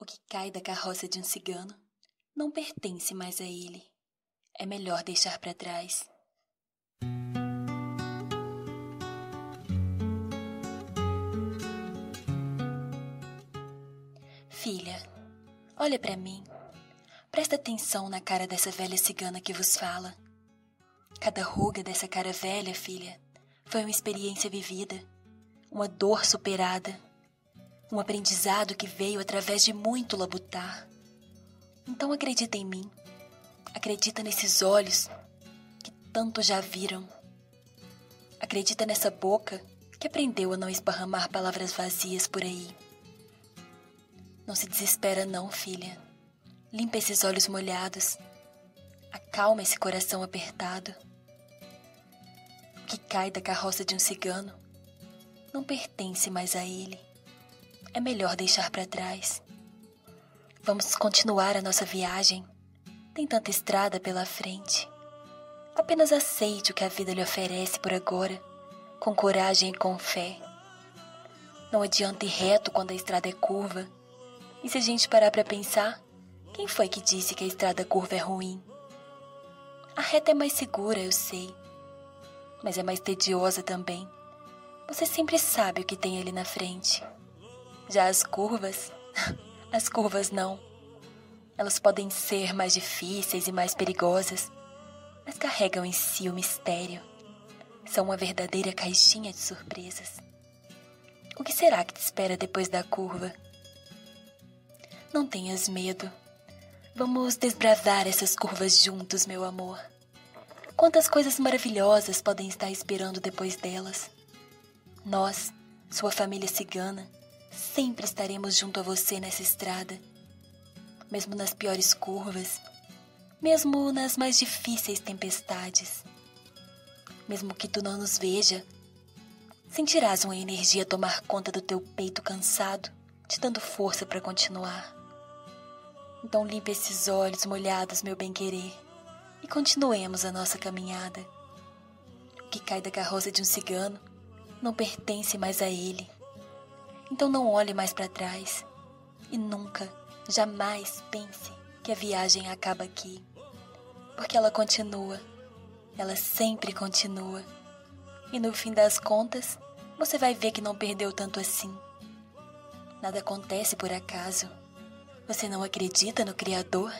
O que cai da carroça de um cigano não pertence mais a ele. É melhor deixar para trás. Filha, olha para mim. Presta atenção na cara dessa velha cigana que vos fala. Cada ruga dessa cara velha, filha, foi uma experiência vivida, uma dor superada, um aprendizado que veio através de muito labutar. Então acredita em mim, acredita nesses olhos que tanto já viram. Acredita nessa boca que aprendeu a não esparramar palavras vazias por aí. Não se desespera não, filha. Limpa esses olhos molhados. Acalma esse coração apertado que cai da carroça de um cigano não pertence mais a ele. É melhor deixar para trás. Vamos continuar a nossa viagem. Tem tanta estrada pela frente. Apenas aceite o que a vida lhe oferece por agora, com coragem e com fé. Não adianta ir reto quando a estrada é curva. E se a gente parar para pensar, quem foi que disse que a estrada curva é ruim? A reta é mais segura, eu sei mas é mais tediosa também. Você sempre sabe o que tem ali na frente. Já as curvas, as curvas não. Elas podem ser mais difíceis e mais perigosas, mas carregam em si o mistério. São uma verdadeira caixinha de surpresas. O que será que te espera depois da curva? Não tenhas medo. Vamos desbravar essas curvas juntos, meu amor. Quantas coisas maravilhosas podem estar esperando depois delas. Nós, sua família cigana, sempre estaremos junto a você nessa estrada. Mesmo nas piores curvas, mesmo nas mais difíceis tempestades. Mesmo que tu não nos veja, sentirás uma energia tomar conta do teu peito cansado, te dando força para continuar. Então limpe esses olhos molhados, meu bem-querer e continuemos a nossa caminhada. O que cai da carroça de um cigano não pertence mais a ele. Então não olhe mais para trás e nunca, jamais pense que a viagem acaba aqui. Porque ela continua, ela sempre continua. E no fim das contas, você vai ver que não perdeu tanto assim. Nada acontece por acaso. Você não acredita no Criador?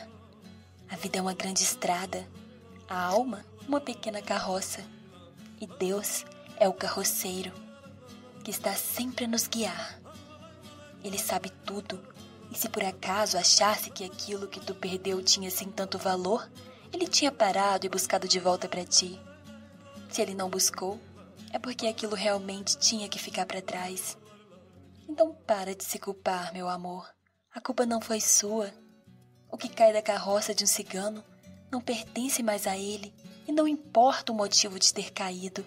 A vida é uma grande estrada, a alma, uma pequena carroça, e Deus é o carroceiro que está sempre a nos guiar. Ele sabe tudo, e se por acaso achasse que aquilo que tu perdeu tinha assim tanto valor, ele tinha parado e buscado de volta para ti. Se ele não buscou, é porque aquilo realmente tinha que ficar para trás. Então para de se culpar, meu amor. A culpa não foi sua. O que cai da carroça de um cigano não pertence mais a ele e não importa o motivo de ter caído.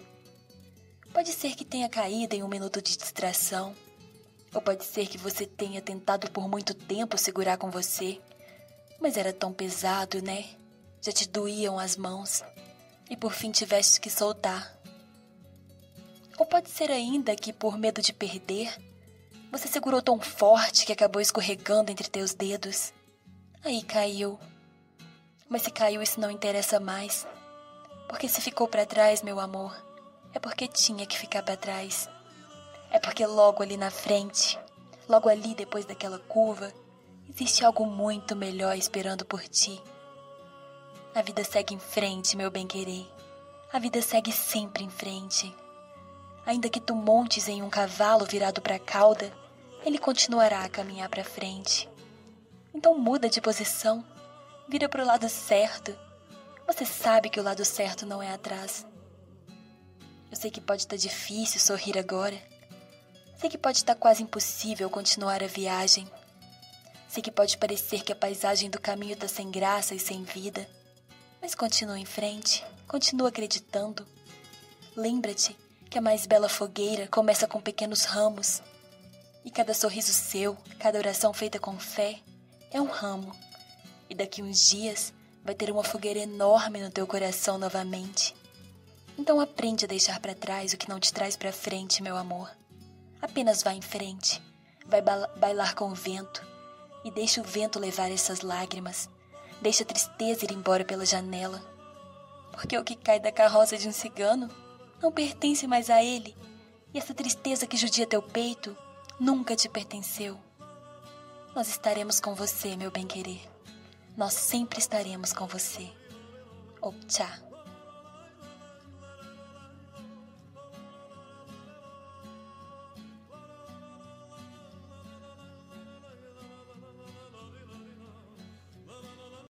Pode ser que tenha caído em um minuto de distração, ou pode ser que você tenha tentado por muito tempo segurar com você, mas era tão pesado, né? Já te doíam as mãos e por fim tiveste que soltar. Ou pode ser ainda que, por medo de perder, você segurou tão forte que acabou escorregando entre teus dedos. Aí caiu. Mas se caiu, isso não interessa mais. Porque se ficou para trás, meu amor, é porque tinha que ficar para trás. É porque logo ali na frente, logo ali depois daquela curva, existe algo muito melhor esperando por ti. A vida segue em frente, meu bem-querer. A vida segue sempre em frente. Ainda que tu montes em um cavalo virado para a cauda, ele continuará a caminhar para frente. Então muda de posição. Vira para o lado certo. Você sabe que o lado certo não é atrás. Eu sei que pode estar tá difícil sorrir agora. Sei que pode estar tá quase impossível continuar a viagem. Sei que pode parecer que a paisagem do caminho está sem graça e sem vida. Mas continua em frente, continua acreditando. Lembra-te que a mais bela fogueira começa com pequenos ramos. E cada sorriso seu, cada oração feita com fé, é um ramo, e daqui uns dias vai ter uma fogueira enorme no teu coração novamente. Então aprende a deixar para trás o que não te traz para frente, meu amor. Apenas vá em frente, vai bailar com o vento, e deixa o vento levar essas lágrimas. Deixa a tristeza ir embora pela janela. Porque o que cai da carroça de um cigano não pertence mais a ele, e essa tristeza que judia teu peito nunca te pertenceu. Nós estaremos com você, meu bem-querer. Nós sempre estaremos com você. Opcha.